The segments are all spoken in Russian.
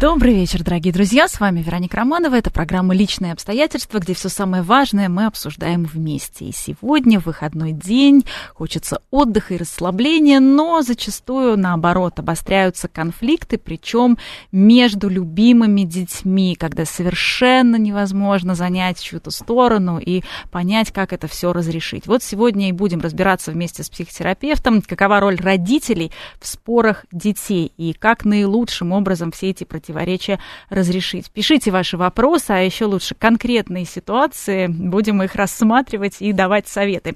Добрый вечер, дорогие друзья. С вами Вероника Романова. Это программа «Личные обстоятельства», где все самое важное мы обсуждаем вместе. И сегодня выходной день, хочется отдыха и расслабления, но зачастую, наоборот, обостряются конфликты, причем между любимыми детьми, когда совершенно невозможно занять чью-то сторону и понять, как это все разрешить. Вот сегодня и будем разбираться вместе с психотерапевтом, какова роль родителей в спорах детей и как наилучшим образом все эти противоречия противоречия разрешить. Пишите ваши вопросы, а еще лучше конкретные ситуации. Будем их рассматривать и давать советы.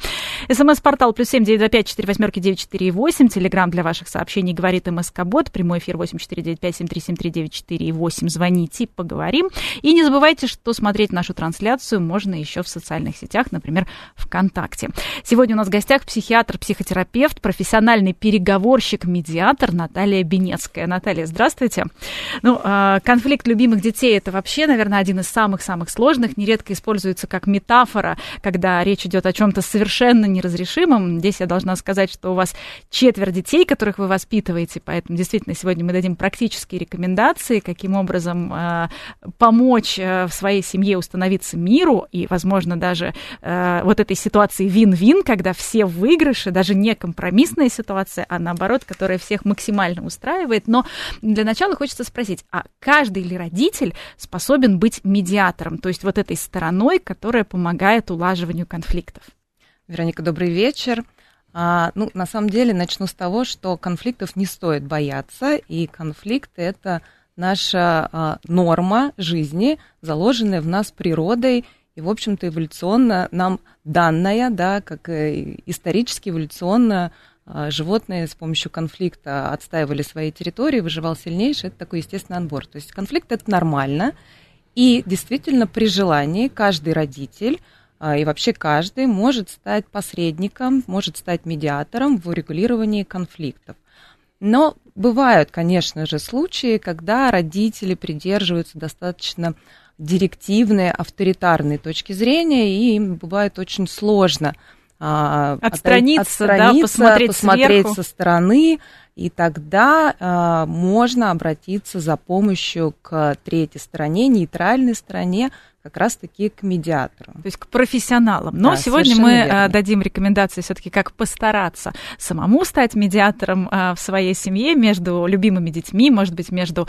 СМС-портал плюс семь девять два пять четыре восьмерки девять четыре восемь. Телеграмм для ваших сообщений говорит МСК Бот. Прямой эфир восемь четыре девять пять семь три семь три девять четыре восемь. Звоните, поговорим. И не забывайте, что смотреть нашу трансляцию можно еще в социальных сетях, например, ВКонтакте. Сегодня у нас в гостях психиатр, психотерапевт, профессиональный переговорщик, медиатор Наталья Бенецкая. Наталья, здравствуйте. Ну, а, конфликт любимых детей это вообще, наверное, один из самых-самых сложных. Нередко используется как метафора, когда речь идет о чем-то совершенно неразрешимом. Здесь я должна сказать, что у вас четверо детей, которых вы воспитываете, поэтому действительно сегодня мы дадим практические рекомендации, каким образом э, помочь э, в своей семье установиться миру и, возможно, даже э, вот этой ситуации вин-вин, когда все в выигрыше, даже не компромиссная ситуация, а наоборот, которая всех максимально устраивает. Но для начала хочется спросить, а каждый ли родитель способен быть медиатором, то есть вот этой стороной, которая помогает улаживанию конфликтов? Вероника, добрый вечер. А, ну, на самом деле, начну с того, что конфликтов не стоит бояться, и конфликты это наша а, норма жизни, заложенная в нас природой и, в общем-то, эволюционно нам данная, да, как исторически эволюционно животные с помощью конфликта отстаивали свои территории, выживал сильнейший, это такой естественный отбор. То есть конфликт это нормально, и действительно при желании каждый родитель а, и вообще каждый может стать посредником, может стать медиатором в урегулировании конфликтов. Но бывают, конечно же, случаи, когда родители придерживаются достаточно директивной, авторитарной точки зрения, и им бывает очень сложно – а, отстраниться, отстраниться да, посмотреть, посмотреть со стороны, и тогда а, можно обратиться за помощью к третьей стороне, нейтральной стороне, как раз-таки к медиатору. То есть к профессионалам. Но да, сегодня мы а, верно. дадим рекомендации все-таки, как постараться самому стать медиатором в своей семье между любимыми детьми, может быть, между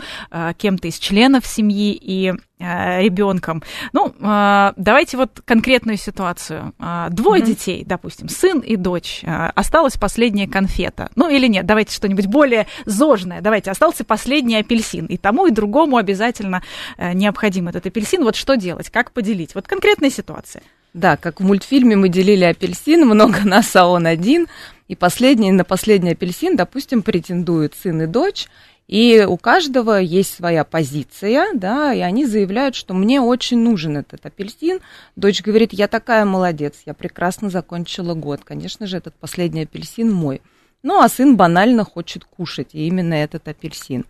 кем-то из членов семьи и ребенком. Ну, э, давайте вот конкретную ситуацию. Э, двое mm-hmm. детей, допустим, сын и дочь. Осталась последняя конфета. Ну или нет, давайте что-нибудь более зожное. Давайте, остался последний апельсин. И тому, и другому обязательно необходим этот апельсин. Вот что делать, как поделить? Вот конкретная ситуация. Да, как в мультфильме мы делили апельсин, много нас, а он один. И последний, на последний апельсин, допустим, претендуют сын и дочь. И у каждого есть своя позиция, да, и они заявляют, что мне очень нужен этот апельсин. Дочь говорит, я такая молодец, я прекрасно закончила год. Конечно же, этот последний апельсин мой. Ну, а сын банально хочет кушать, и именно этот апельсин.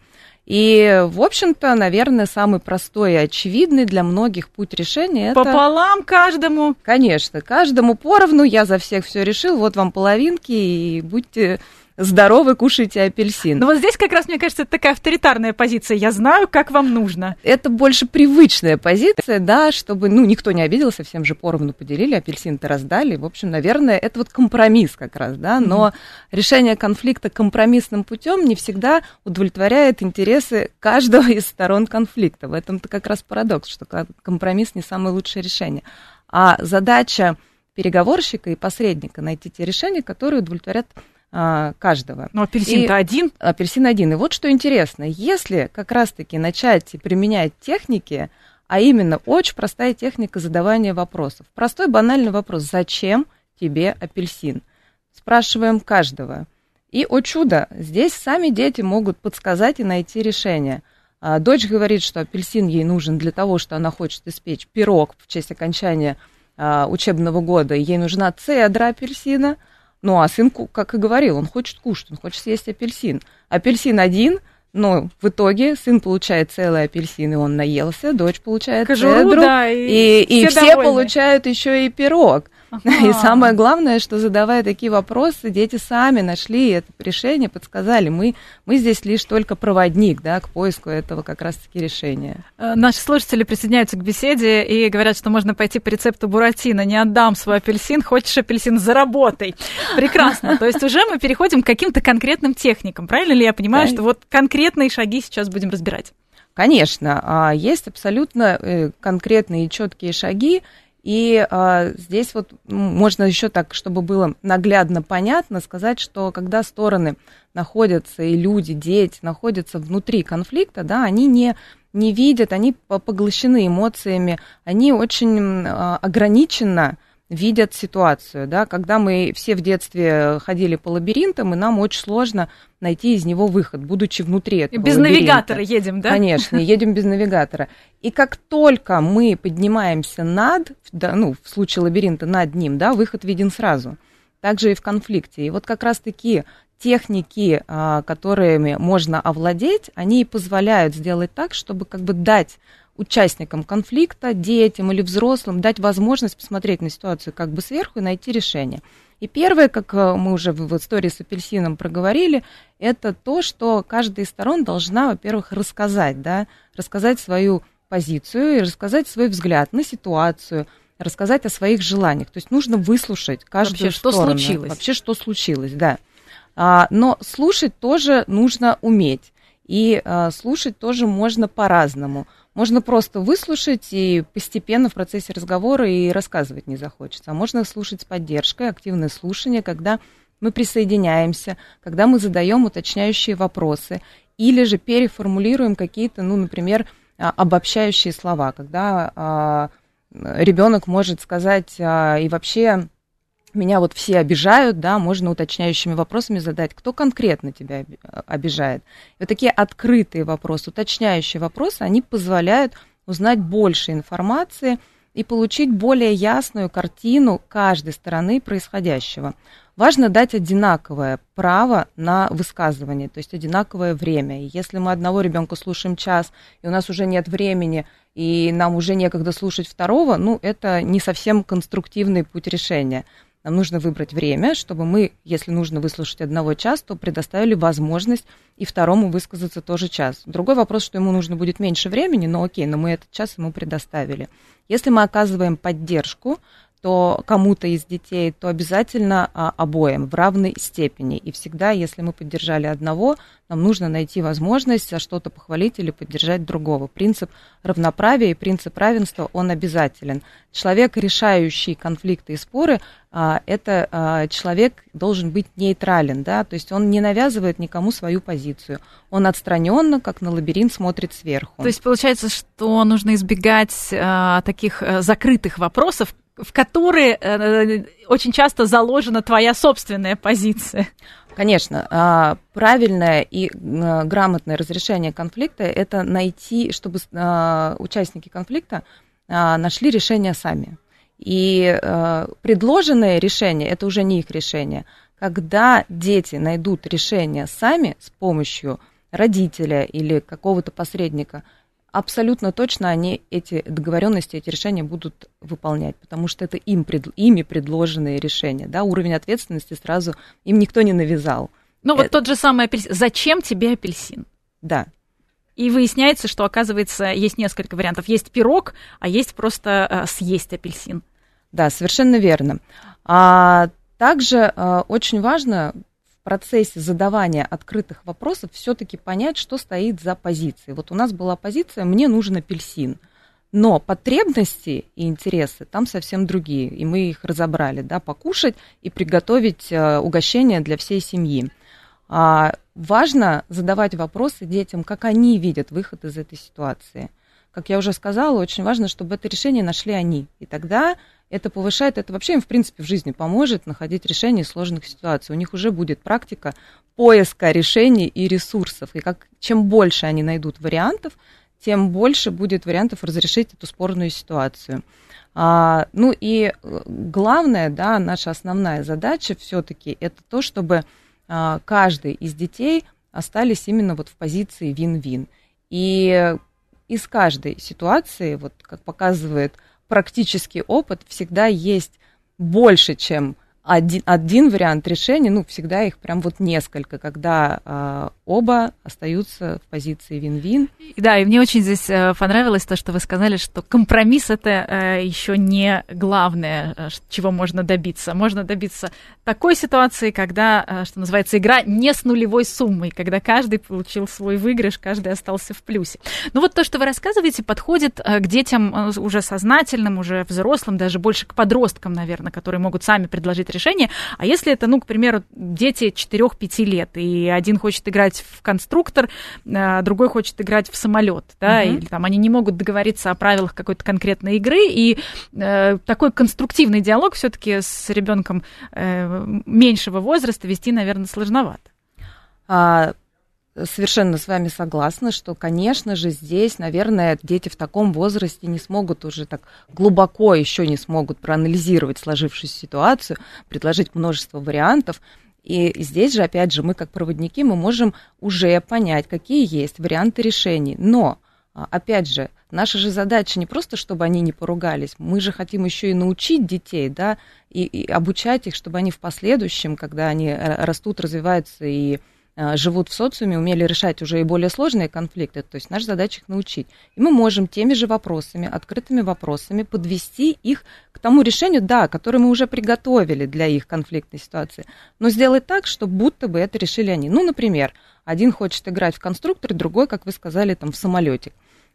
И, в общем-то, наверное, самый простой и очевидный для многих путь решения это... Пополам каждому? Конечно, каждому поровну, я за всех все решил, вот вам половинки, и будьте здоровы, кушайте апельсин. Но вот здесь как раз, мне кажется, это такая авторитарная позиция. Я знаю, как вам нужно. Это больше привычная позиция, да, чтобы, ну, никто не обиделся, всем же поровну поделили, апельсин-то раздали. В общем, наверное, это вот компромисс как раз, да, но mm-hmm. решение конфликта компромиссным путем не всегда удовлетворяет интересы каждого из сторон конфликта. В этом-то как раз парадокс, что компромисс не самое лучшее решение. А задача переговорщика и посредника найти те решения, которые удовлетворят а, каждого. Но апельсин-то один. Апельсин один. И вот что интересно, если как раз-таки начать применять техники, а именно очень простая техника задавания вопросов. Простой банальный вопрос. Зачем тебе апельсин? Спрашиваем каждого. И, о чудо, здесь сами дети могут подсказать и найти решение. А, дочь говорит, что апельсин ей нужен для того, что она хочет испечь пирог в честь окончания а, учебного года. Ей нужна цедра апельсина – Ну, а сын, как и говорил, он хочет кушать, он хочет съесть апельсин. Апельсин один – но в итоге сын получает целый апельсин, и он наелся, дочь получает Кожуру, цедру, да, и, и, и все, все получают еще и пирог. Ага. И самое главное, что задавая такие вопросы, дети сами нашли это решение, подсказали. Мы, мы здесь лишь только проводник да, к поиску этого как раз-таки решения. Э, наши слушатели присоединяются к беседе и говорят, что можно пойти по рецепту Буратино. Не отдам свой апельсин, хочешь апельсин, заработай. Прекрасно. То есть уже мы переходим к каким-то конкретным техникам. Правильно ли я понимаю, что вот конкретные шаги сейчас будем разбирать? Конечно, а, есть абсолютно э, конкретные и четкие шаги, и а, здесь вот можно еще так, чтобы было наглядно понятно, сказать, что когда стороны находятся, и люди, дети находятся внутри конфликта, да, они не, не видят, они поглощены эмоциями, они очень а, ограниченно видят ситуацию, да, когда мы все в детстве ходили по лабиринтам, и нам очень сложно найти из него выход, будучи внутри этого Без лабиринта. навигатора едем, да? Конечно, едем без навигатора. И как только мы поднимаемся над, да, ну, в случае лабиринта над ним, да, выход виден сразу. Также и в конфликте. И вот как раз таки техники, а, которыми можно овладеть, они позволяют сделать так, чтобы как бы дать участникам конфликта, детям или взрослым, дать возможность посмотреть на ситуацию как бы сверху и найти решение. И первое, как э, мы уже в истории с апельсином проговорили, это то, что каждая из сторон должна, во-первых, рассказать, да, рассказать свою позицию и рассказать свой взгляд на ситуацию, рассказать о своих желаниях. То есть нужно выслушать каждую Вообще, сторону. что случилось. Вообще, что случилось, да. А, но слушать тоже нужно уметь. И а, слушать тоже можно по-разному. Можно просто выслушать и постепенно в процессе разговора и рассказывать не захочется. А можно слушать с поддержкой, активное слушание, когда мы присоединяемся, когда мы задаем уточняющие вопросы или же переформулируем какие-то, ну, например, а, обобщающие слова, когда а, ребенок может сказать а, и вообще меня вот все обижают, да, можно уточняющими вопросами задать, кто конкретно тебя обижает. И вот такие открытые вопросы, уточняющие вопросы, они позволяют узнать больше информации и получить более ясную картину каждой стороны происходящего. Важно дать одинаковое право на высказывание, то есть одинаковое время. И если мы одного ребенка слушаем час, и у нас уже нет времени, и нам уже некогда слушать второго, ну, это не совсем конструктивный путь решения. Нам нужно выбрать время, чтобы мы, если нужно выслушать одного часа, то предоставили возможность и второму высказаться тоже час. Другой вопрос, что ему нужно будет меньше времени, но окей, но мы этот час ему предоставили. Если мы оказываем поддержку, то кому-то из детей, то обязательно а, обоим в равной степени. И всегда, если мы поддержали одного, нам нужно найти возможность что-то похвалить или поддержать другого. Принцип равноправия и принцип равенства, он обязателен. Человек, решающий конфликты и споры, а, это а, человек должен быть нейтрален, да, то есть он не навязывает никому свою позицию. Он отстраненно, как на лабиринт, смотрит сверху. То есть получается, что нужно избегать а, таких а, закрытых вопросов, в которые э, очень часто заложена твоя собственная позиция. Конечно, а, правильное и а, грамотное разрешение конфликта – это найти, чтобы а, участники конфликта нашли решение сами. И предложенное решение – это уже не их решение. Когда дети найдут решение сами с помощью родителя или какого-то посредника – абсолютно точно они эти договоренности, эти решения будут выполнять, потому что это им, ими предложенные решения. Да? Уровень ответственности сразу им никто не навязал. Ну вот это... тот же самый апельсин. Зачем тебе апельсин? Да. И выясняется, что, оказывается, есть несколько вариантов. Есть пирог, а есть просто э, съесть апельсин. Да, совершенно верно. А также э, очень важно процессе задавания открытых вопросов все-таки понять, что стоит за позицией. Вот у нас была позиция «мне нужен апельсин», но потребности и интересы там совсем другие, и мы их разобрали, да, покушать и приготовить э, угощение для всей семьи. А важно задавать вопросы детям, как они видят выход из этой ситуации. Как я уже сказала, очень важно, чтобы это решение нашли они. И тогда это повышает, это вообще им, в принципе, в жизни поможет находить решение сложных ситуаций. У них уже будет практика поиска решений и ресурсов. И как, чем больше они найдут вариантов, тем больше будет вариантов разрешить эту спорную ситуацию. А, ну и э, главное, да, наша основная задача все-таки это то, чтобы а, каждый из детей остались именно вот в позиции вин-вин. И из каждой ситуации, вот как показывает практический опыт, всегда есть больше, чем один, один вариант решения, ну, всегда их прям вот несколько, когда э, оба остаются в позиции вин-вин. Да, и мне очень здесь э, понравилось то, что вы сказали, что компромисс это э, еще не главное, э, чего можно добиться. Можно добиться такой ситуации, когда, что называется, игра не с нулевой суммой, когда каждый получил свой выигрыш, каждый остался в плюсе. Ну вот то, что вы рассказываете, подходит к детям уже сознательным, уже взрослым, даже больше к подросткам, наверное, которые могут сами предложить решение. А если это, ну, к примеру, дети 4-5 лет, и один хочет играть в конструктор, а другой хочет играть в самолет, да, uh-huh. или там они не могут договориться о правилах какой-то конкретной игры, и э, такой конструктивный диалог все-таки с ребенком э, меньшего возраста вести, наверное, сложновато. А, совершенно с вами согласна, что, конечно же, здесь, наверное, дети в таком возрасте не смогут уже так глубоко еще не смогут проанализировать сложившуюся ситуацию, предложить множество вариантов. И здесь же, опять же, мы как проводники, мы можем уже понять, какие есть варианты решений. Но, а, опять же, наша же задача не просто, чтобы они не поругались, мы же хотим еще и научить детей, да, и, и обучать их, чтобы они в последующем, когда они э, растут, развиваются и живут в социуме, умели решать уже и более сложные конфликты. То есть наша задача их научить. И мы можем теми же вопросами, открытыми вопросами подвести их к тому решению, да, которое мы уже приготовили для их конфликтной ситуации, но сделать так, чтобы будто бы это решили они. Ну, например, один хочет играть в конструктор, другой, как вы сказали, там в самолете.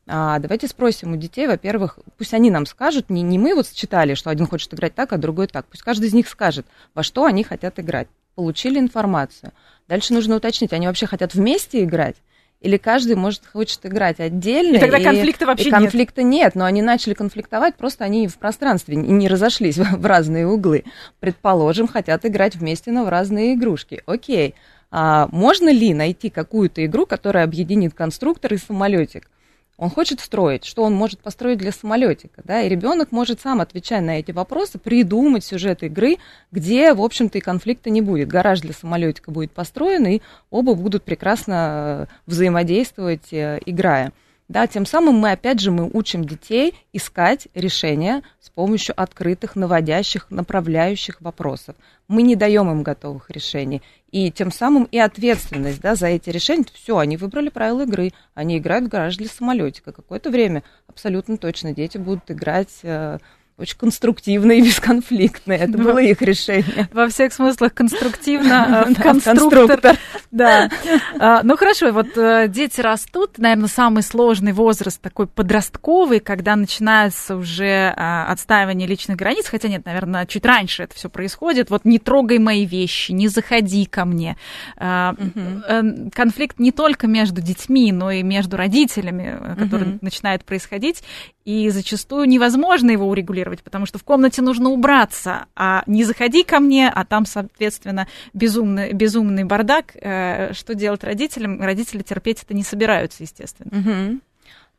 А, давайте спросим у детей, во-первых, пусть они нам скажут, не, не мы вот читали, что один хочет играть так, а другой так. Пусть каждый из них скажет, во что они хотят играть. Получили информацию. Дальше нужно уточнить, они вообще хотят вместе играть? Или каждый может хочет играть отдельно. И тогда конфликта и, вообще и конфликта нет. нет, но они начали конфликтовать, просто они в пространстве не разошлись в разные углы. Предположим, хотят играть вместе, но в разные игрушки. Окей. А можно ли найти какую-то игру, которая объединит конструктор и самолетик? Он хочет строить, что он может построить для самолетика, да, и ребенок может сам, отвечая на эти вопросы, придумать сюжет игры, где, в общем-то, и конфликта не будет. Гараж для самолетика будет построен, и оба будут прекрасно э, взаимодействовать, э, играя. Да, тем самым мы, опять же, мы учим детей искать решения с помощью открытых, наводящих, направляющих вопросов. Мы не даем им готовых решений. И тем самым и ответственность да, за эти решения. Все, они выбрали правила игры, они играют в гараж для самолетика. Какое-то время абсолютно точно дети будут играть э, очень конструктивно и бесконфликтно. Это было их решение. Во всех смыслах конструктивно. Э, конструктор. Да. А, ну хорошо, вот э, дети растут, наверное, самый сложный возраст такой подростковый, когда начинается уже а, отстаивание личных границ, хотя нет, наверное, чуть раньше это все происходит. Вот не трогай мои вещи, не заходи ко мне. А, э, конфликт не только между детьми, но и между родителями, который начинает происходить, и зачастую невозможно его урегулировать, потому что в комнате нужно убраться, а не заходи ко мне, а там, соответственно, безумный, безумный бардак. Э, что делать родителям? Родители терпеть это не собираются, естественно. Угу.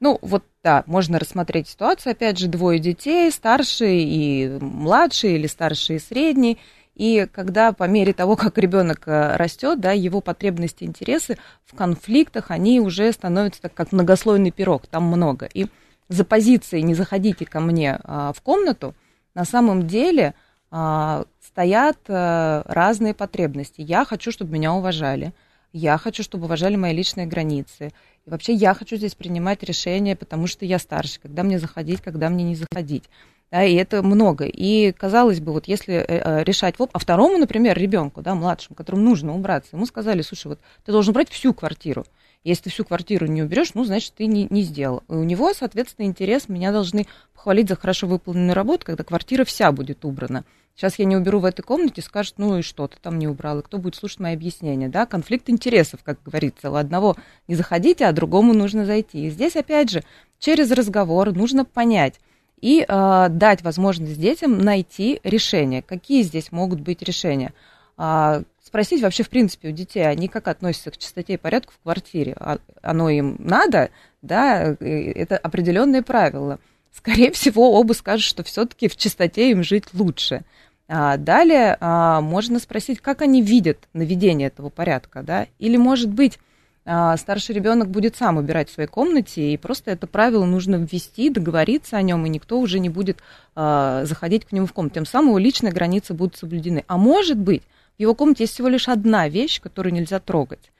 Ну, вот да, можно рассмотреть ситуацию. Опять же, двое детей, старший и младший, или старший и средний. И когда по мере того, как ребенок э, растет, да, его потребности, интересы в конфликтах, они уже становятся так, как многослойный пирог, там много. И за позицией «не заходите ко мне а, в комнату», на самом деле а, стоят а, разные потребности. Я хочу, чтобы меня уважали. Я хочу, чтобы уважали мои личные границы. И вообще я хочу здесь принимать решения, потому что я старше, когда мне заходить, когда мне не заходить. Да, и это много. И казалось бы, вот если э, э решать, а второму, например, ребенку, да, младшему, которому нужно убраться, ему сказали, слушай, вот ты должен брать всю квартиру. Если ты всю квартиру не уберешь, ну, значит, ты не, не сделал. И у него, соответственно, интерес, меня должны похвалить за хорошо выполненную работу, когда квартира вся будет убрана. Сейчас я не уберу в этой комнате, скажут, ну и что, ты там не убрал, и кто будет слушать мои объяснения, да? Конфликт интересов, как говорится, у одного не заходите, а другому нужно зайти. И здесь, опять же, через разговор нужно понять, и э, дать возможность детям найти решение. Какие здесь могут быть решения? А, спросить вообще, в принципе, у детей, они как относятся к чистоте и порядку в квартире. А, оно им надо, да, это определенные правила. скорее всего, оба скажут, что все-таки в чистоте им жить лучше. А далее а, можно спросить, как они видят наведение этого порядка, да, или, может быть, а, старший ребенок будет сам убирать в своей комнате, и просто это правило нужно ввести, договориться о нем, и никто уже не будет а, заходить к нему в комнату. Тем самым его личные границы будут соблюдены. А может быть, в его комнате есть всего лишь одна вещь, которую нельзя трогать.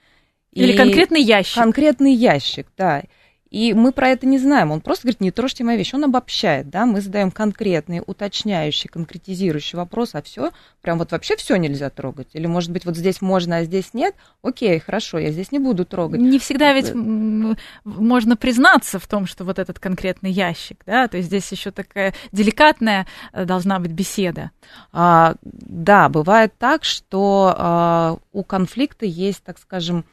Или и конкретный ящик. Конкретный ящик, да. И мы про это не знаем. Он просто говорит, не трожьте мои вещи. Он обобщает, да, мы задаем конкретные, уточняющие, конкретизирующие вопросы, а все, прям вот вообще все нельзя трогать. Или, может быть, вот здесь можно, а здесь нет. Окей, хорошо, я здесь не буду трогать. Не всегда ведь можно признаться в том, что вот этот конкретный ящик, да, то есть здесь еще такая деликатная э, должна быть беседа. А, да, бывает так, что а, у конфликта есть, так скажем,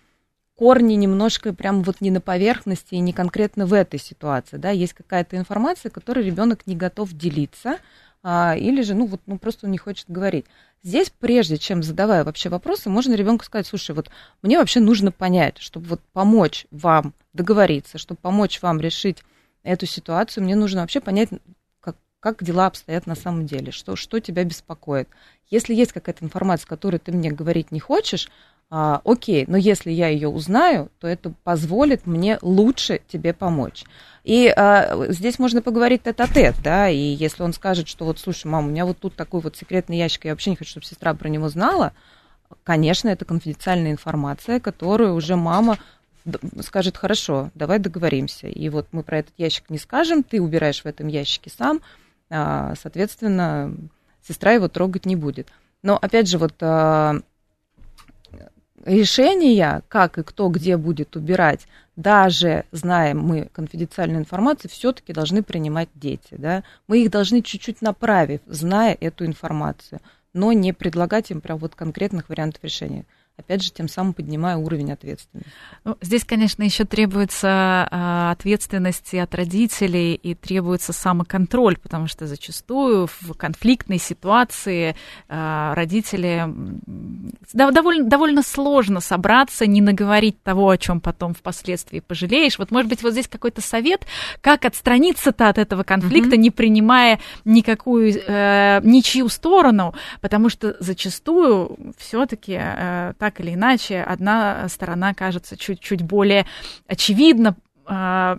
корни немножко прям вот не на поверхности и не конкретно в этой ситуации, да, есть какая-то информация, которой ребенок не готов делиться, а, или же, ну, вот, ну, просто он не хочет говорить. Здесь, прежде чем задавая вообще вопросы, можно ребенку сказать, слушай, вот мне вообще нужно понять, чтобы вот помочь вам договориться, чтобы помочь вам решить эту ситуацию, мне нужно вообще понять, как, как дела обстоят на самом деле, что, что тебя беспокоит. Если есть какая-то информация, которую ты мне говорить не хочешь, а, окей, но если я ее узнаю, то это позволит мне лучше тебе помочь. И а, здесь можно поговорить тет-а-тет, да, и если он скажет, что вот, слушай, мама, у меня вот тут такой вот секретный ящик, я вообще не хочу, чтобы сестра про него знала, конечно, это конфиденциальная информация, которую уже мама скажет, хорошо, давай договоримся. И вот мы про этот ящик не скажем, ты убираешь в этом ящике сам, а, соответственно, сестра его трогать не будет. Но, опять же, вот а, решения, как и кто где будет убирать, даже зная мы конфиденциальную информацию, все-таки должны принимать дети. Да? Мы их должны чуть-чуть направив, зная эту информацию, но не предлагать им прям вот конкретных вариантов решения опять же, тем самым поднимая уровень ответственности. Ну, здесь, конечно, еще требуется а, ответственности от родителей и требуется самоконтроль, потому что зачастую в конфликтной ситуации а, родители да, довольно, довольно сложно собраться, не наговорить того, о чем потом впоследствии пожалеешь. Вот, может быть, вот здесь какой-то совет, как отстраниться-то от этого конфликта, mm-hmm. не принимая никакую, э, ничью сторону, потому что зачастую все-таки э, так или иначе, одна сторона кажется чуть-чуть более очевидно э,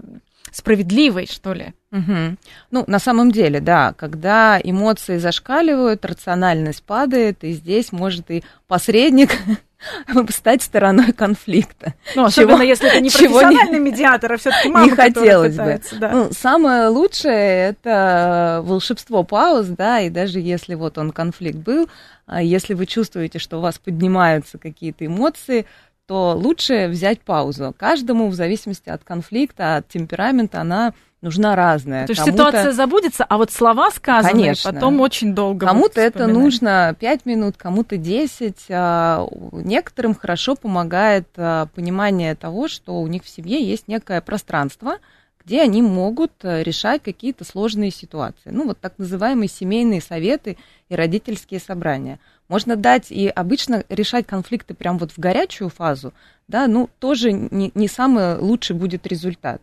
справедливой, что ли. Угу. Ну, на самом деле, да, когда эмоции зашкаливают, рациональность падает, и здесь может и посредник стать стороной конфликта. Ну, особенно чего, если это не профессиональный не, медиатор, а все-таки мама, Не хотелось пытается, бы. Да. Ну, самое лучшее это волшебство пауз, да, и даже если вот он конфликт был, а если вы чувствуете, что у вас поднимаются какие-то эмоции, то лучше взять паузу. Каждому, в зависимости от конфликта, от темперамента, она нужна разная. То есть ситуация забудется, а вот слова сказанные Конечно. потом очень долго Кому-то это нужно 5 минут, кому-то 10. А, некоторым хорошо помогает а, понимание того, что у них в семье есть некое пространство, где они могут э, решать какие-то сложные ситуации. Ну, вот так называемые семейные советы и родительские собрания. Можно дать и обычно решать конфликты прямо вот в горячую фазу, да, ну, тоже не, не самый лучший будет результат.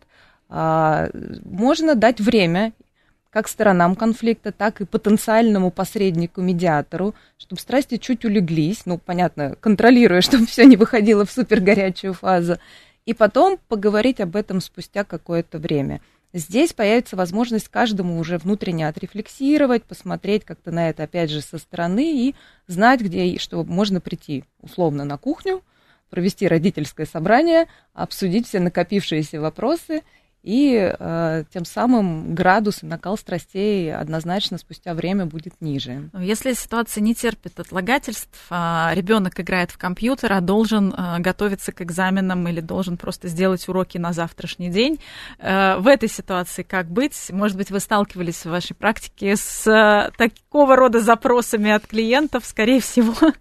А, можно дать время как сторонам конфликта, так и потенциальному посреднику, медиатору, чтобы страсти чуть улеглись, ну, понятно, контролируя, чтобы все не выходило в супер горячую фазу, и потом поговорить об этом спустя какое-то время. Здесь появится возможность каждому уже внутренне отрефлексировать, посмотреть как-то на это, опять же, со стороны и знать, где, что можно прийти условно на кухню, провести родительское собрание, обсудить все накопившиеся вопросы и э, тем самым градус и накал страстей однозначно спустя время будет ниже. Ну, если ситуация не терпит отлагательств, а ребенок играет в компьютер, а должен э, готовиться к экзаменам или должен просто сделать уроки на завтрашний день, э, в этой ситуации как быть? Может быть, вы сталкивались в вашей практике с э, такого рода запросами от клиентов, скорее всего?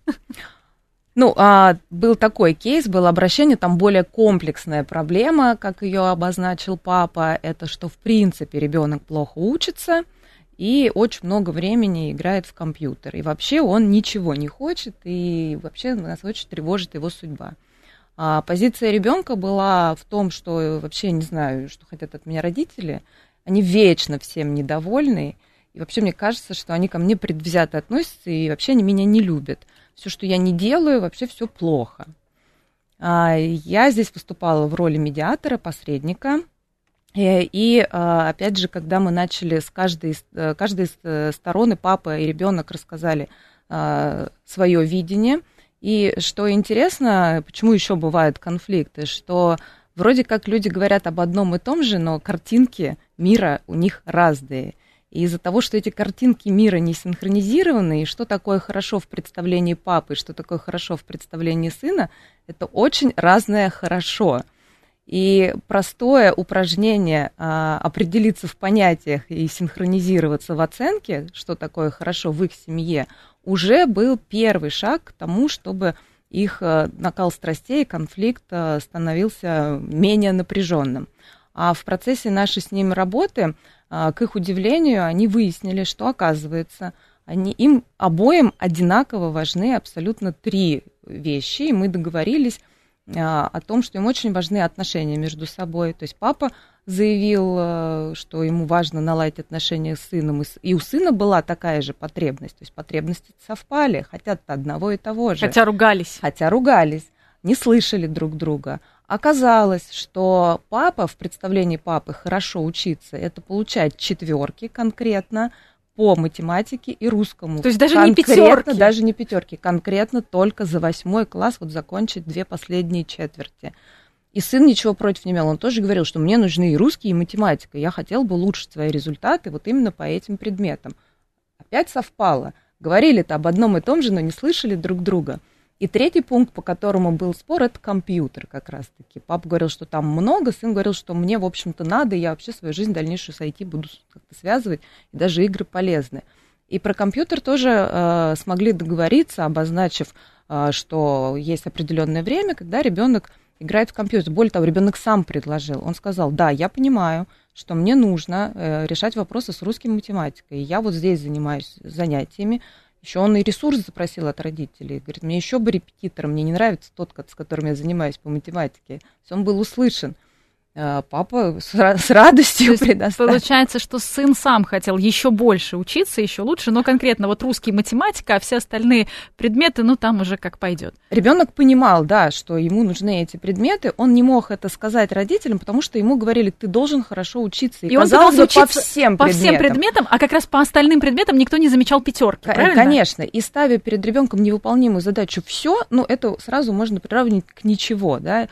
Ну, а, был такой кейс, было обращение, там более комплексная проблема, как ее обозначил папа, это что, в принципе, ребенок плохо учится и очень много времени играет в компьютер. И вообще он ничего не хочет, и вообще нас очень тревожит его судьба. А позиция ребенка была в том, что вообще не знаю, что хотят от меня родители, они вечно всем недовольны. И вообще мне кажется, что они ко мне предвзято относятся, и вообще они меня не любят. Все, что я не делаю, вообще все плохо. А, я здесь выступала в роли медиатора, посредника. Э, и, а, опять же, когда мы начали с каждой, э, каждой э, стороны, папа и ребенок рассказали а, свое видение. И что интересно, почему еще бывают конфликты, что вроде как люди говорят об одном и том же, но картинки мира у них разные. И из-за того, что эти картинки мира не синхронизированы, и что такое хорошо в представлении папы, и что такое хорошо в представлении сына, это очень разное хорошо. И простое упражнение а, определиться в понятиях и синхронизироваться в оценке, что такое хорошо в их семье, уже был первый шаг к тому, чтобы их а, накал страстей, конфликт а, становился менее напряженным. А в процессе нашей с ними работы к их удивлению, они выяснили, что, оказывается, они, им обоим одинаково важны абсолютно три вещи, и мы договорились а, о том, что им очень важны отношения между собой. То есть папа заявил, а, что ему важно наладить отношения с сыном, и у сына была такая же потребность. То есть потребности совпали, хотят одного и того же. Хотя ругались. Хотя ругались, не слышали друг друга. Оказалось, что папа, в представлении папы хорошо учиться, это получать четверки конкретно по математике и русскому. То есть даже конкретно, не пятерки? Даже не пятерки, конкретно только за восьмой класс вот закончить две последние четверти. И сын ничего против не имел. Он тоже говорил, что мне нужны и русский, и математика. Я хотел бы улучшить свои результаты вот именно по этим предметам. Опять совпало. Говорили-то об одном и том же, но не слышали друг друга. И третий пункт, по которому был спор, это компьютер как раз-таки. Папа говорил, что там много, сын говорил, что мне, в общем-то, надо, я вообще свою жизнь дальнейшую с IT буду как-то связывать, и даже игры полезны. И про компьютер тоже э, смогли договориться, обозначив, э, что есть определенное время, когда ребенок играет в компьютер. Более того, ребенок сам предложил. Он сказал, да, я понимаю, что мне нужно э, решать вопросы с русским математикой. Я вот здесь занимаюсь занятиями, еще он и ресурс запросил от родителей. Говорит, мне еще бы репетитор, мне не нравится тот, с которым я занимаюсь по математике. То он был услышан. А, папа с, радостью предоставил. Получается, что сын сам хотел еще больше учиться, еще лучше, но конкретно вот русский математика, а все остальные предметы, ну там уже как пойдет. Ребенок понимал, да, что ему нужны эти предметы, он не мог это сказать родителям, потому что ему говорили, ты должен хорошо учиться. И, и он казалось бы, по всем по предметам. всем предметам, а как раз по остальным предметам никто не замечал пятерки, правильно? Конечно, и ставя перед ребенком невыполнимую задачу все, ну это сразу можно приравнивать к ничего, да,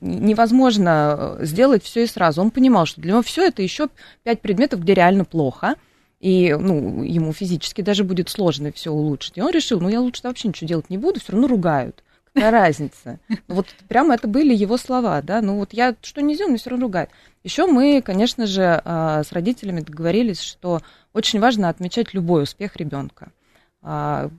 невозможно э, сделать все и сразу. Он понимал, что для него все это еще пять предметов, где реально плохо, и ну, ему физически даже будет сложно все улучшить. И он решил, ну я лучше вообще ничего делать не буду, все равно ругают. Какая разница? Ну, вот прямо это были его слова, да, ну вот я что не сделаю, мне все равно ругают. Еще мы, конечно же, а, с родителями договорились, что очень важно отмечать любой успех ребенка. А,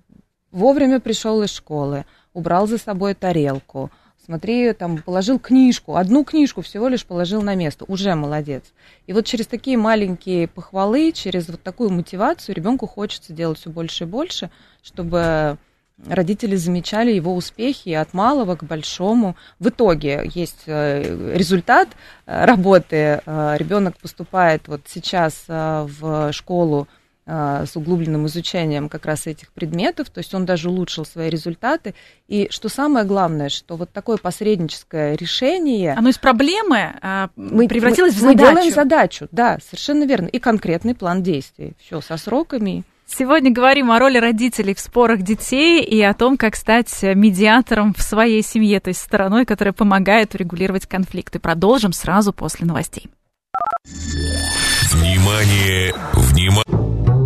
вовремя пришел из школы, убрал за собой тарелку, Смотри, там положил книжку, одну книжку всего лишь положил на место, уже молодец. И вот через такие маленькие похвалы, через вот такую мотивацию ребенку хочется делать все больше и больше, чтобы родители замечали его успехи от малого к большому. В итоге есть э, результат э, работы. Э, Ребенок поступает вот сейчас в школу с углубленным изучением как раз этих предметов, то есть он даже улучшил свои результаты. И что самое главное, что вот такое посредническое решение... Оно из проблемы а, мы, превратилось мы, в задачу. Мы делаем задачу, да, совершенно верно. И конкретный план действий. Все со сроками. Сегодня говорим о роли родителей в спорах детей и о том, как стать медиатором в своей семье, то есть стороной, которая помогает урегулировать конфликты. Продолжим сразу после новостей. Внимание, внимание!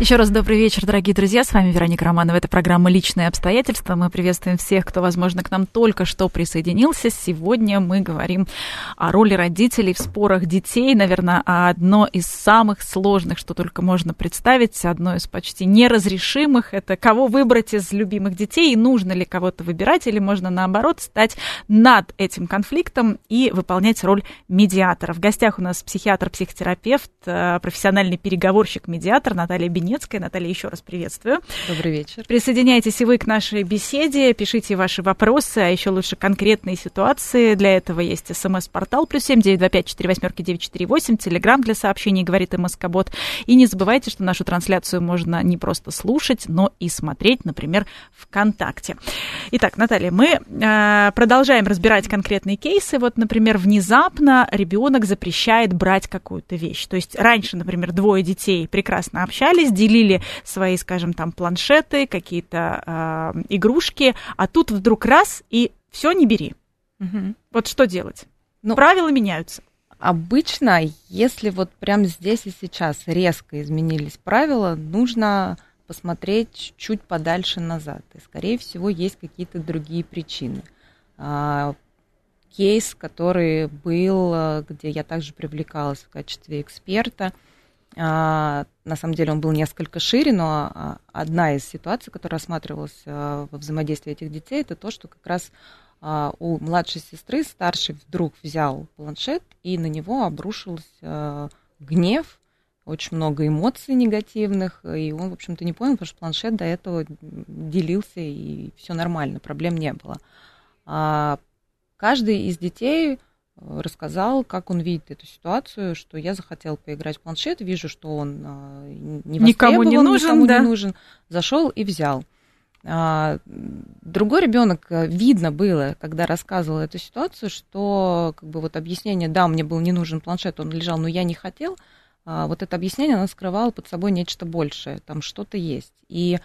Еще раз добрый вечер, дорогие друзья. С вами Вероника Романова. Это программа «Личные обстоятельства». Мы приветствуем всех, кто, возможно, к нам только что присоединился. Сегодня мы говорим о роли родителей в спорах детей. Наверное, одно из самых сложных, что только можно представить, одно из почти неразрешимых. Это кого выбрать из любимых детей и нужно ли кого-то выбирать, или можно, наоборот, стать над этим конфликтом и выполнять роль медиатора. В гостях у нас психиатр, психотерапевт, э, профессиональный переговорщик-медиатор Наталья Бенин Донецкой. Наталья, еще раз приветствую. Добрый вечер. Присоединяйтесь и вы к нашей беседе, пишите ваши вопросы, а еще лучше конкретные ситуации. Для этого есть смс-портал плюс семь девять два пять четыре восьмерки девять четыре восемь, телеграмм для сообщений, говорит МСК-бот. И не забывайте, что нашу трансляцию можно не просто слушать, но и смотреть, например, ВКонтакте. Итак, Наталья, мы э, продолжаем разбирать конкретные кейсы. Вот, например, внезапно ребенок запрещает брать какую-то вещь. То есть раньше, например, двое детей прекрасно общались, делили свои, скажем, там планшеты, какие-то э, игрушки, а тут вдруг раз и все не бери. Угу. Вот что делать? Ну, Правила меняются. Обычно, если вот прямо здесь и сейчас резко изменились правила, нужно посмотреть чуть подальше назад. И, скорее всего, есть какие-то другие причины. А, кейс, который был, э, где я также привлекалась в качестве эксперта – на самом деле он был несколько шире, но а, одна из ситуаций, которая рассматривалась а, во взаимодействии этих детей, это то, что как раз у младшей сестры старший вдруг взял планшет, и на него обрушился гнев, очень много эмоций негативных, и он, в общем-то, не понял, потому что планшет до этого делился, и все нормально, проблем не было. Каждый из детей рассказал, как он видит эту ситуацию, что я захотел поиграть в планшет, вижу, что он а, не никому не нужен, никому да. не нужен, зашел и взял. А, другой ребенок э, видно было, когда рассказывал эту ситуацию, что как бы вот объяснение, да, мне был не нужен планшет, он лежал, но я не хотел. А, вот это объяснение, оно скрывало под собой нечто большее, там что-то есть. И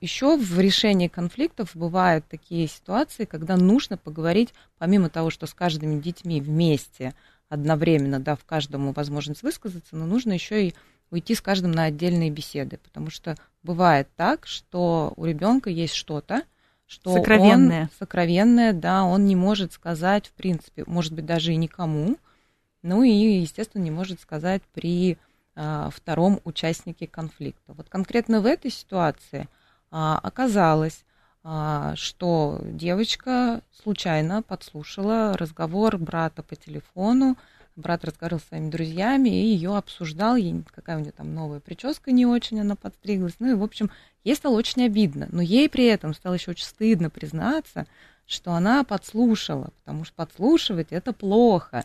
еще в решении конфликтов бывают такие ситуации, когда нужно поговорить, помимо того, что с каждыми детьми вместе одновременно, дав каждому возможность высказаться, но нужно еще и уйти с каждым на отдельные беседы, потому что бывает так, что у ребенка есть что-то, что сокровенное. он сокровенное, да, он не может сказать, в принципе, может быть, даже и никому, ну и, естественно, не может сказать при а, втором участнике конфликта. Вот конкретно в этой ситуации оказалось, а, что девочка случайно подслушала разговор брата по телефону. Брат разговаривал с своими друзьями и ее обсуждал, ей, какая у нее там новая прическа не очень, она подстриглась. Ну и, в общем, ей стало очень обидно. Но ей при этом стало еще очень стыдно признаться, что она подслушала, потому что подслушивать это плохо.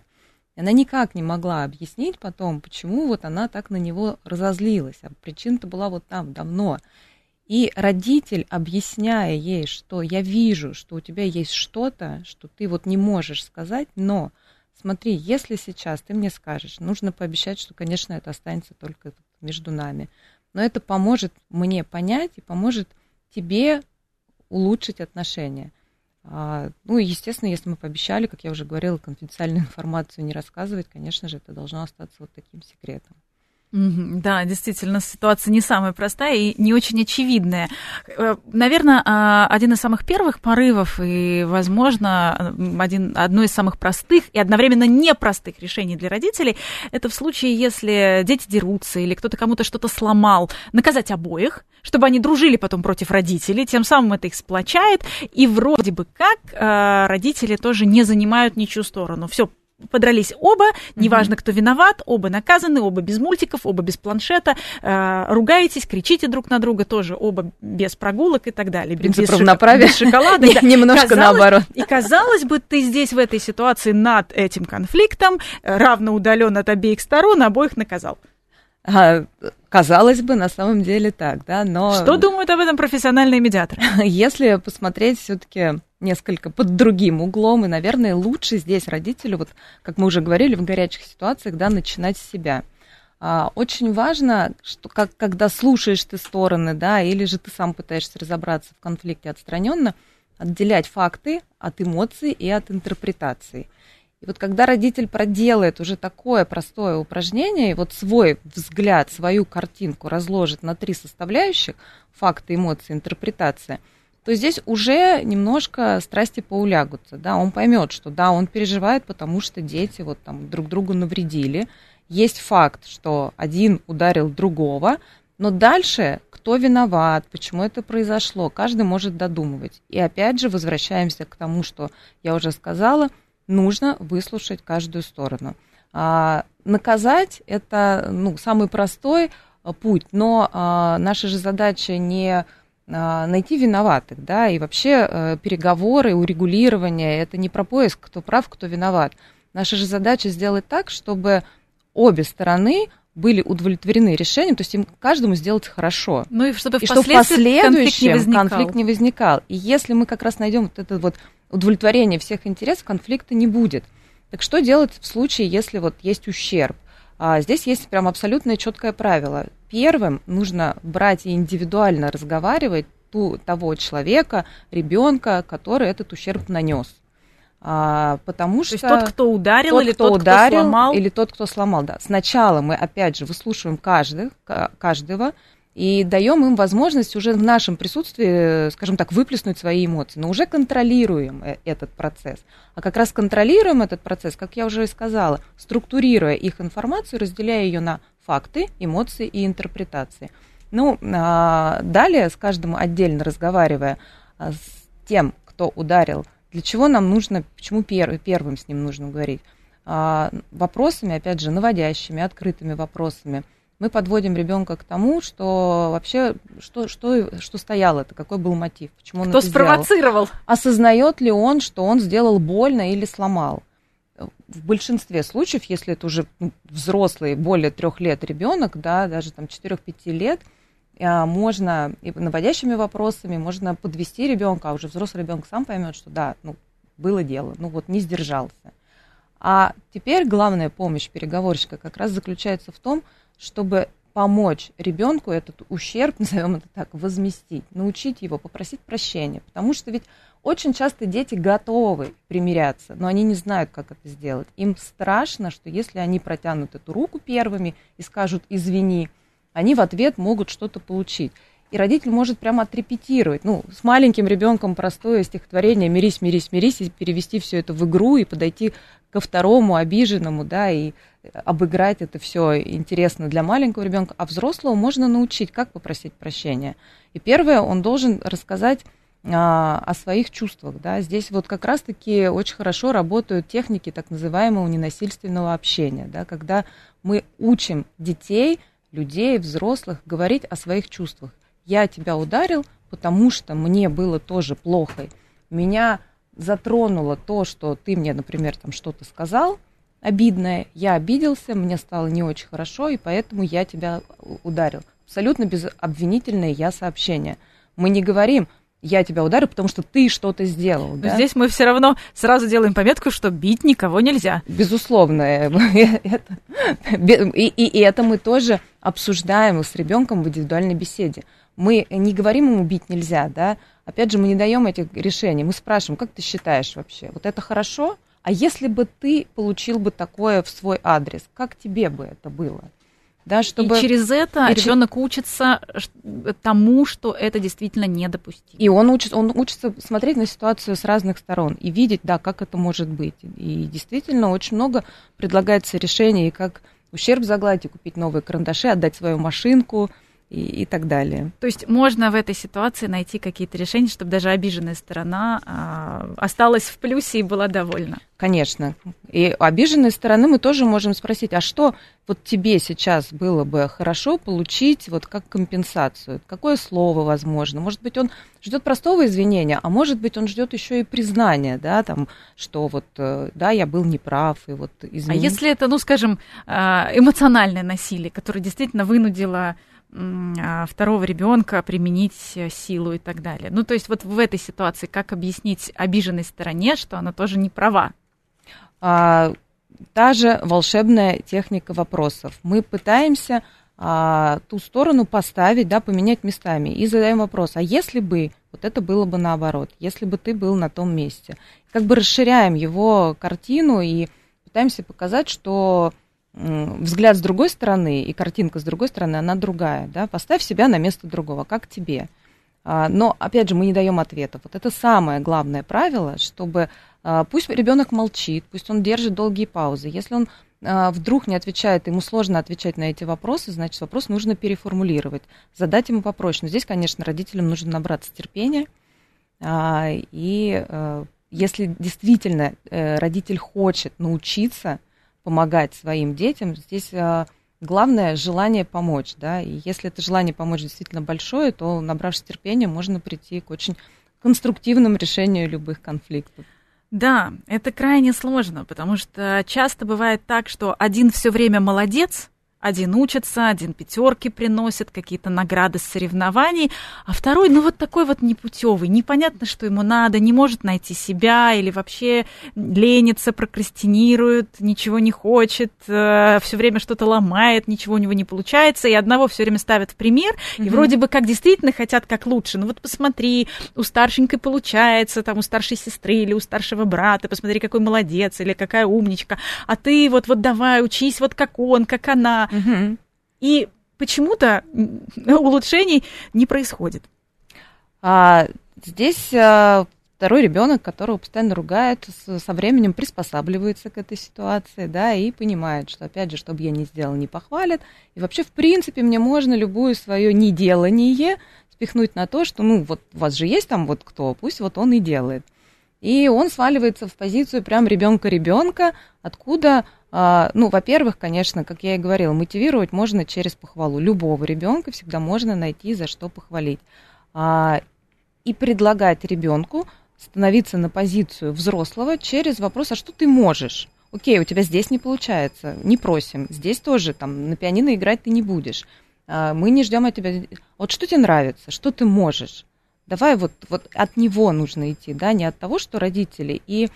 Она никак не могла объяснить потом, почему вот она так на него разозлилась. А причина-то была вот там давно. И родитель, объясняя ей, что я вижу, что у тебя есть что-то, что ты вот не можешь сказать, но смотри, если сейчас ты мне скажешь, нужно пообещать, что, конечно, это останется только между нами. Но это поможет мне понять и поможет тебе улучшить отношения. А, ну и, естественно, если мы пообещали, как я уже говорила, конфиденциальную информацию не рассказывать, конечно же, это должно остаться вот таким секретом. Да, действительно, ситуация не самая простая и не очень очевидная. Э, Наверное, а, один из самых первых порывов и, возможно, один, одно из самых простых и одновременно непростых решений для родителей – это в случае, если дети дерутся или кто-то кому-то что-то сломал, наказать обоих, чтобы они дружили потом против родителей, тем самым это их сплочает, и вроде бы как э, родители тоже не занимают ничью сторону. Все, подрались оба, неважно, кто виноват, оба наказаны, оба без мультиков, оба без планшета, э, ругаетесь, кричите друг на друга, тоже оба без прогулок и так далее. Принцип без равноправия. Без шоколада. Немножко наоборот. И казалось бы, ты здесь в этой ситуации над этим конфликтом, э, равно удален от обеих сторон, обоих наказал. А, казалось бы, на самом деле так, да, но... Что думают об этом профессиональные медиаторы? Если посмотреть все таки несколько под другим углом, и, наверное, лучше здесь родителю, вот как мы уже говорили, в горячих ситуациях, да, начинать с себя. А, очень важно, что как, когда слушаешь ты стороны, да, или же ты сам пытаешься разобраться в конфликте отстраненно, отделять факты от эмоций и от интерпретаций. И вот когда родитель проделает уже такое простое упражнение, и вот свой взгляд, свою картинку разложит на три составляющих, факты, эмоции, интерпретация, то здесь уже немножко страсти поулягутся, да, он поймет, что да, он переживает, потому что дети вот там друг другу навредили, есть факт, что один ударил другого, но дальше кто виноват, почему это произошло, каждый может додумывать. И опять же возвращаемся к тому, что я уже сказала, нужно выслушать каждую сторону. А, наказать это ну, самый простой а, путь, но а, наша же задача не а, найти виноватых, да, и вообще а, переговоры, урегулирование, это не про поиск, кто прав, кто виноват. Наша же задача сделать так, чтобы обе стороны были удовлетворены решением, то есть им каждому сделать хорошо. Ну и чтобы и чтобы последующем конфликт не, конфликт не возникал. И если мы как раз найдем вот это вот удовлетворение всех интересов, конфликта не будет. Так что делать в случае, если вот есть ущерб? А здесь есть прям абсолютно четкое правило. Первым нужно брать и индивидуально разговаривать ту, того человека, ребенка, который этот ущерб нанес. А, потому То что есть тот, кто ударил, тот, или кто тот, ударил, кто сломал, или тот, кто сломал, да. Сначала мы опять же выслушиваем каждых, каждого и даем им возможность уже в нашем присутствии, скажем так, выплеснуть свои эмоции, но уже контролируем э, этот процесс. А как раз контролируем этот процесс, как я уже и сказала, структурируя их информацию, разделяя ее на факты, эмоции и интерпретации. Ну, а, далее с каждым отдельно разговаривая а, с тем, кто ударил для чего нам нужно, почему пер, первым с ним нужно говорить? А, вопросами, опять же, наводящими, открытыми вопросами. Мы подводим ребенка к тому, что вообще, что, что, что стояло это, какой был мотив, почему он Кто это спровоцировал? сделал. Осознает ли он, что он сделал больно или сломал? В большинстве случаев, если это уже ну, взрослый, более трех лет ребенок, да, даже там 4-5 лет – можно и наводящими вопросами, можно подвести ребенка, а уже взрослый ребенок сам поймет, что да, ну, было дело, ну вот не сдержался. А теперь главная помощь переговорщика как раз заключается в том, чтобы помочь ребенку этот ущерб, назовем это так, возместить, научить его, попросить прощения. Потому что ведь очень часто дети готовы примиряться, но они не знают, как это сделать. Им страшно, что если они протянут эту руку первыми и скажут «извини», они в ответ могут что-то получить. И родитель может прямо отрепетировать. Ну, с маленьким ребенком простое стихотворение «Мирись, мирись, мирись» и перевести все это в игру и подойти ко второму обиженному, да, и обыграть это все интересно для маленького ребенка. А взрослого можно научить, как попросить прощения. И первое, он должен рассказать а, о своих чувствах. Да. Здесь вот как раз-таки очень хорошо работают техники так называемого ненасильственного общения, да, когда мы учим детей – людей, взрослых, говорить о своих чувствах. Я тебя ударил, потому что мне было тоже плохо. Меня затронуло то, что ты мне, например, там что-то сказал обидное, я обиделся, мне стало не очень хорошо, и поэтому я тебя ударил. Абсолютно безобвинительное я сообщение. Мы не говорим, я тебя ударю, потому что ты что-то сделал. Но да? здесь мы все равно сразу делаем пометку, что бить никого нельзя. Безусловно. Это, и, и это мы тоже обсуждаем с ребенком в индивидуальной беседе. Мы не говорим ему бить нельзя, да. Опять же, мы не даем этих решений. Мы спрашиваем, как ты считаешь вообще? Вот это хорошо? А если бы ты получил бы такое в свой адрес, как тебе бы это было? Да, чтобы... И через это и ребенок учится тому, что это действительно недопустимо. И он учится, он учится смотреть на ситуацию с разных сторон и видеть, да, как это может быть. И действительно очень много предлагается решений, как ущерб загладить, купить новые карандаши, отдать свою машинку, и, и так далее. То есть можно в этой ситуации найти какие-то решения, чтобы даже обиженная сторона а, осталась в плюсе и была довольна. Конечно. И у обиженной стороны мы тоже можем спросить, а что вот тебе сейчас было бы хорошо получить вот как компенсацию? Какое слово возможно? Может быть, он ждет простого извинения, а может быть, он ждет еще и признания, да, там, что вот, э, да, я был неправ, и вот извини. А если это, ну, скажем, а, эмоциональное насилие, которое действительно вынудило второго ребенка применить силу и так далее. Ну, то есть вот в этой ситуации как объяснить обиженной стороне, что она тоже не права? А, та же волшебная техника вопросов. Мы пытаемся а, ту сторону поставить, да, поменять местами. И задаем вопрос, а если бы вот это было бы наоборот, если бы ты был на том месте. Как бы расширяем его картину и пытаемся показать, что взгляд с другой стороны и картинка с другой стороны, она другая. Да? Поставь себя на место другого, как тебе. А, но, опять же, мы не даем ответов. Вот это самое главное правило, чтобы а, пусть ребенок молчит, пусть он держит долгие паузы. Если он а, вдруг не отвечает, ему сложно отвечать на эти вопросы, значит, вопрос нужно переформулировать, задать ему попроще. Но здесь, конечно, родителям нужно набраться терпения. И э, если действительно э, родитель хочет научиться помогать своим детям, здесь э, главное желание помочь, да, и если это желание помочь действительно большое, то, набравшись терпения, можно прийти к очень конструктивному решению любых конфликтов. Да, это крайне сложно, потому что часто бывает так, что один все время молодец, один учится, один пятерки приносит, какие-то награды с соревнований, а второй, ну вот такой вот непутевый, непонятно, что ему надо, не может найти себя или вообще ленится, прокрастинирует, ничего не хочет, э, все время что-то ломает, ничего у него не получается, и одного все время ставят в пример, mm-hmm. и вроде бы как действительно хотят как лучше. Ну вот посмотри, у старшенькой получается, там у старшей сестры или у старшего брата, посмотри, какой молодец или какая умничка, а ты вот, вот давай, учись вот как он, как она. Угу. И почему-то улучшений не происходит. А, здесь а, второй ребенок, которого постоянно ругают, со временем приспосабливается к этой ситуации, да, и понимает, что, опять же, чтобы я не сделал, не похвалят. И вообще, в принципе, мне можно любую свое неделание спихнуть на то, что, ну, вот у вас же есть там вот кто, пусть вот он и делает. И он сваливается в позицию прям ребенка-ребенка, откуда а, ну, во-первых, конечно, как я и говорила, мотивировать можно через похвалу. Любого ребенка всегда можно найти, за что похвалить. А, и предлагать ребенку становиться на позицию взрослого через вопрос, а что ты можешь? Окей, у тебя здесь не получается, не просим. Здесь тоже там на пианино играть ты не будешь. А, мы не ждем от тебя. Вот что тебе нравится, что ты можешь? Давай вот, вот от него нужно идти, да, не от того, что родители. И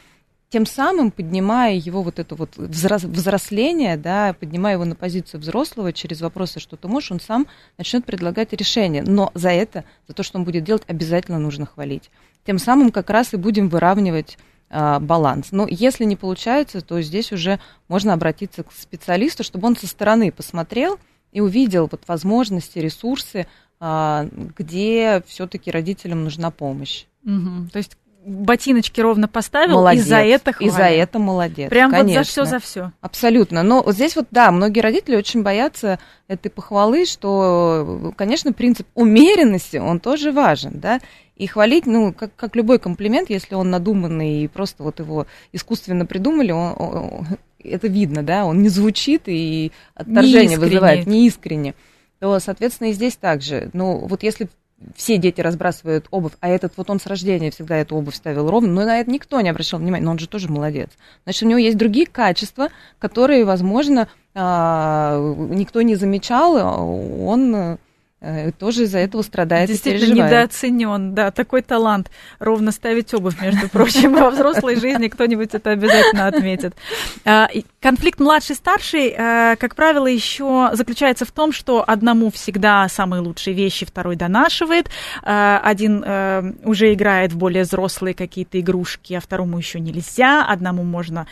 тем самым поднимая его вот это вот взросление, да, поднимая его на позицию взрослого через вопросы, что ты можешь, он сам начнет предлагать решение. Но за это, за то, что он будет делать, обязательно нужно хвалить. Тем самым как раз и будем выравнивать а, баланс. Но если не получается, то здесь уже можно обратиться к специалисту, чтобы он со стороны посмотрел и увидел вот возможности, ресурсы, где все-таки родителям нужна помощь. Угу. То есть ботиночки ровно поставил, молодец. и за это хвалит. И за это молодец. Прям Конечно. вот за все, за все. Абсолютно. Но вот здесь вот, да, многие родители очень боятся этой похвалы, что, конечно, принцип умеренности, он тоже важен, да, и хвалить, ну, как, как любой комплимент, если он надуманный и просто вот его искусственно придумали, он, он, это видно, да, он не звучит и отторжение вызывает неискренне то, соответственно, и здесь также. Ну, вот если все дети разбрасывают обувь, а этот вот он с рождения всегда эту обувь ставил ровно, но на это никто не обращал внимания, но он же тоже молодец. Значит, у него есть другие качества, которые, возможно, а, никто не замечал, а он тоже из-за этого страдает Действительно недооценен, да, такой талант. Ровно ставить обувь, между прочим, во взрослой жизни кто-нибудь это обязательно отметит. А, конфликт младший-старший, э, как правило, еще заключается в том, что одному всегда самые лучшие вещи, второй донашивает, э, один уже играет в более взрослые какие-то игрушки, а второму еще нельзя, одному можно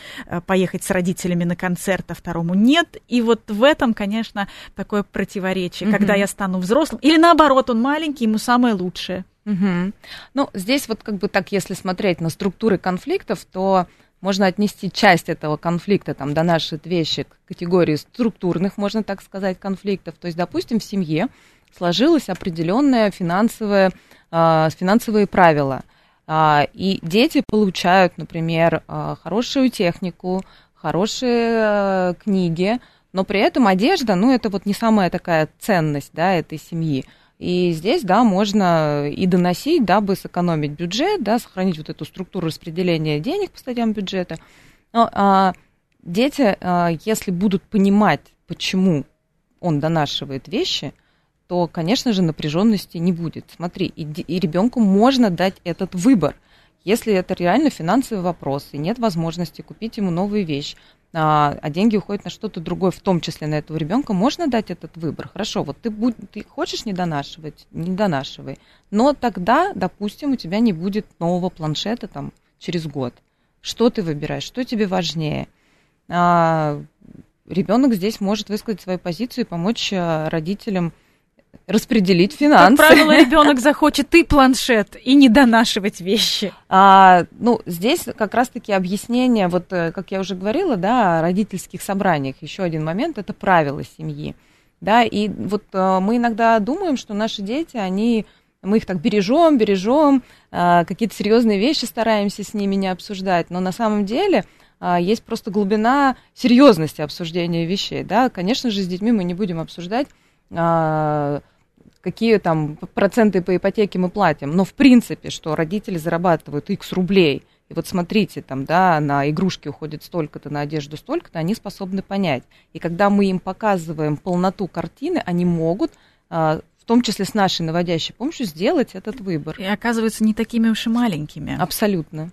поехать с родителями на концерт, а второму нет. И вот в этом, конечно, такое противоречие. Когда я стану взрослым, взрослым. Или наоборот, он маленький, ему самое лучшее. Угу. Ну, здесь вот как бы так, если смотреть на структуры конфликтов, то можно отнести часть этого конфликта, там, до наших вещи к категории структурных, можно так сказать, конфликтов. То есть, допустим, в семье сложилось определенное финансовое, э, финансовые правила. Э, и дети получают, например, э, хорошую технику, хорошие книги, но при этом одежда, ну, это вот не самая такая ценность, да, этой семьи. И здесь, да, можно и доносить, дабы сэкономить бюджет, да, сохранить вот эту структуру распределения денег по статьям бюджета. Но а, дети, а, если будут понимать, почему он донашивает вещи, то, конечно же, напряженности не будет. Смотри, и, и ребенку можно дать этот выбор. Если это реально финансовый вопрос и нет возможности купить ему новую вещь, а, а деньги уходят на что-то другое, в том числе на этого ребенка, можно дать этот выбор. Хорошо, вот ты, будь, ты хочешь не донашивать, не донашивай, но тогда, допустим, у тебя не будет нового планшета там через год. Что ты выбираешь, что тебе важнее? А, ребенок здесь может высказать свою позицию и помочь а, родителям распределить финансы. Как правило, ребенок захочет и планшет, и не донашивать вещи. А, ну, здесь как раз-таки объяснение, вот э, как я уже говорила, да, о родительских собраниях. Еще один момент – это правила семьи. Да, и вот э, мы иногда думаем, что наши дети, они мы их так бережем, бережем, э, какие-то серьезные вещи стараемся с ними не обсуждать, но на самом деле есть просто глубина серьезности обсуждения вещей, да, конечно же, с детьми мы не будем обсуждать какие там проценты по ипотеке мы платим. Но в принципе, что родители зарабатывают x рублей, и вот смотрите, там, да, на игрушки уходит столько-то, на одежду столько-то, они способны понять. И когда мы им показываем полноту картины, они могут а, в том числе с нашей наводящей помощью, сделать этот выбор. И оказываются не такими уж и маленькими. Абсолютно.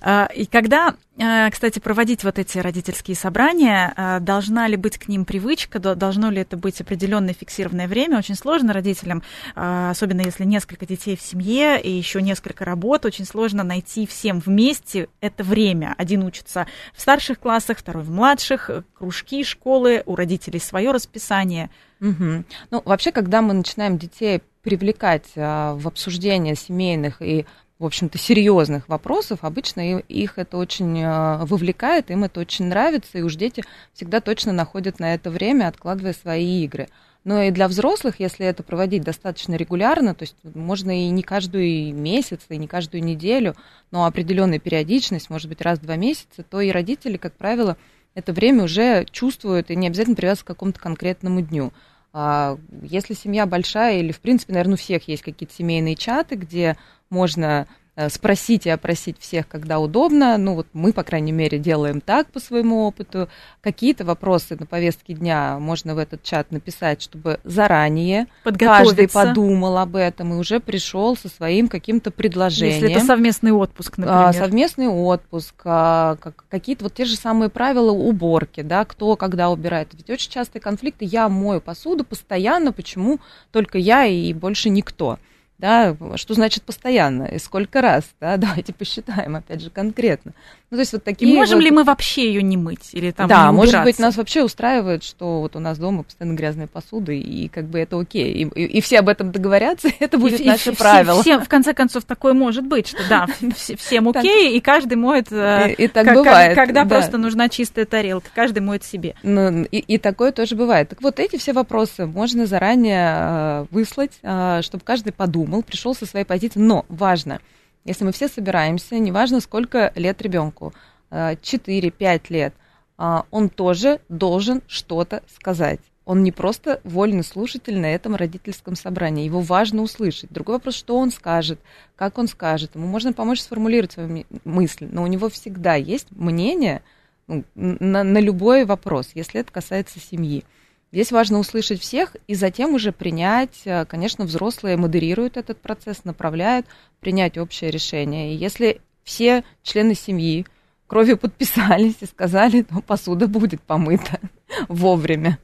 А, и когда, а, кстати, проводить вот эти родительские собрания, а, должна ли быть к ним привычка, должно ли это быть определенное фиксированное время? Очень сложно родителям, особенно если несколько детей в семье и еще несколько работ, очень сложно найти всем вместе это время. Один учится в старших классах, второй в младших, кружки, школы, у родителей свое расписание – Угу. Ну, вообще, когда мы начинаем детей привлекать в обсуждение семейных и, в общем-то, серьезных вопросов, обычно их это очень а, вовлекает, им это очень нравится, и уж дети всегда точно находят на это время, откладывая свои игры. Но и для взрослых, если это проводить достаточно регулярно, то есть можно и не каждый месяц, и не каждую неделю, но определенная периодичность, может быть, раз в два месяца, то и родители, как правило, это время уже чувствуют и не обязательно привязываются к какому-то конкретному дню. А, если семья большая, или, в принципе, наверное, у всех есть какие-то семейные чаты, где можно спросить и опросить всех, когда удобно. Ну, вот мы, по крайней мере, делаем так по своему опыту. Какие-то вопросы на повестке дня можно в этот чат написать, чтобы заранее каждый подумал об этом и уже пришел со своим каким-то предложением. Если это совместный отпуск, а, например. Совместный отпуск, а, какие-то вот те же самые правила уборки, да, кто когда убирает. Ведь очень частые конфликты, я мою посуду постоянно, почему только я и больше никто да, что значит постоянно и сколько раз, да, давайте посчитаем, опять же, конкретно. Ну, то есть вот такие и можем вот... ли мы вообще ее не мыть или там Да, не может быть, нас вообще устраивает, что вот у нас дома постоянно грязная посуда, и как бы это окей, и, и, и все об этом договорятся, это будет и, наше и, правило. Все, в конце концов, такое может быть, что да, всем окей, и каждый моет, э, и так бывает, когда просто нужна чистая тарелка, каждый моет себе. Ну, и такое тоже бывает. Так вот, эти все вопросы можно заранее э, выслать, э, чтобы каждый подумал, пришел со своей позиции, но важно – если мы все собираемся, неважно, сколько лет ребенку, 4-5 э, лет, а, он тоже должен что-то сказать. Он не просто вольный слушатель на этом родительском собрании. Его важно услышать. Другой вопрос, что он скажет, как он скажет. Ему можно помочь сформулировать свою мысль, но у него всегда есть мнение ну, на, на любой вопрос, если это касается семьи. Здесь важно услышать всех и затем уже принять, э, конечно, взрослые модерируют этот процесс, направляют, принять общее решение. И если все члены семьи кровью подписались и сказали, то посуда будет помыта вовремя.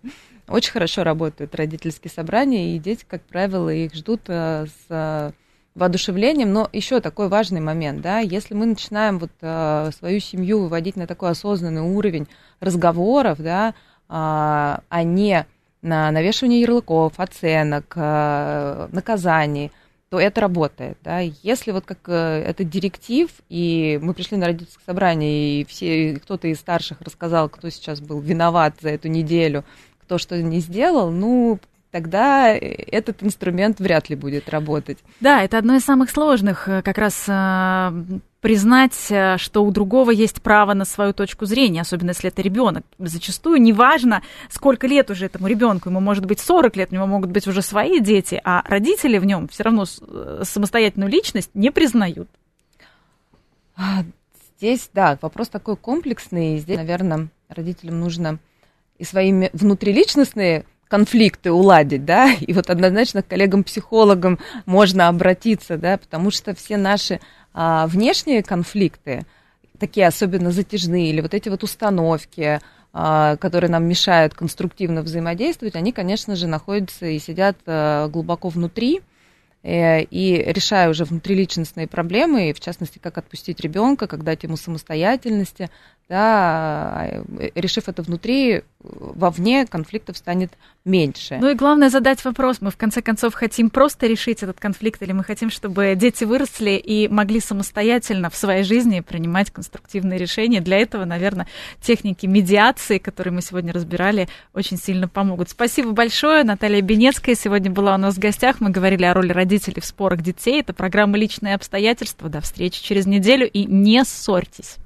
Очень хорошо работают родительские собрания, и дети, как правило, их ждут э, с э, воодушевлением. Но еще такой важный момент, да, если мы начинаем вот свою семью выводить на такой осознанный уровень разговоров, да, а, а не на навешивание ярлыков, оценок, а, наказаний, то это работает. Да? Если вот как э, это директив, и мы пришли на родительское собрание, и все, кто-то из старших рассказал, кто сейчас был виноват за эту неделю, кто что не сделал, ну, тогда этот инструмент вряд ли будет работать. Да, это одно из самых сложных э, как раз э, признать, э, что у другого есть право на свою точку зрения, особенно если это ребенок. Зачастую неважно, сколько лет уже этому ребенку, ему может быть 40 лет, у него могут быть уже свои дети, а родители в нем все равно э, самостоятельную личность не признают. А, здесь, да, вопрос такой комплексный. Здесь, наверное, родителям нужно и своими внутриличностные конфликты уладить, да, и вот однозначно к коллегам-психологам можно обратиться, да, потому что все наши а, внешние конфликты, такие особенно затяжные, или вот эти вот установки, а, которые нам мешают конструктивно взаимодействовать, они, конечно же, находятся и сидят а, глубоко внутри, Э, и решая уже внутриличностные проблемы, в частности, как отпустить ребенка, как дать ему самостоятельности, да, э, решив это внутри, вовне конфликтов станет меньше. Ну и главное задать вопрос, мы в конце концов хотим просто решить этот конфликт, или мы хотим, чтобы дети выросли и могли самостоятельно в своей жизни принимать конструктивные решения. Для этого, наверное, техники медиации, которые мы сегодня разбирали, очень сильно помогут. Спасибо большое. Наталья Бенецкая сегодня была у нас в гостях. Мы говорили о роли родителей в спорах детей. Это программа «Личные обстоятельства». До встречи через неделю и не ссорьтесь.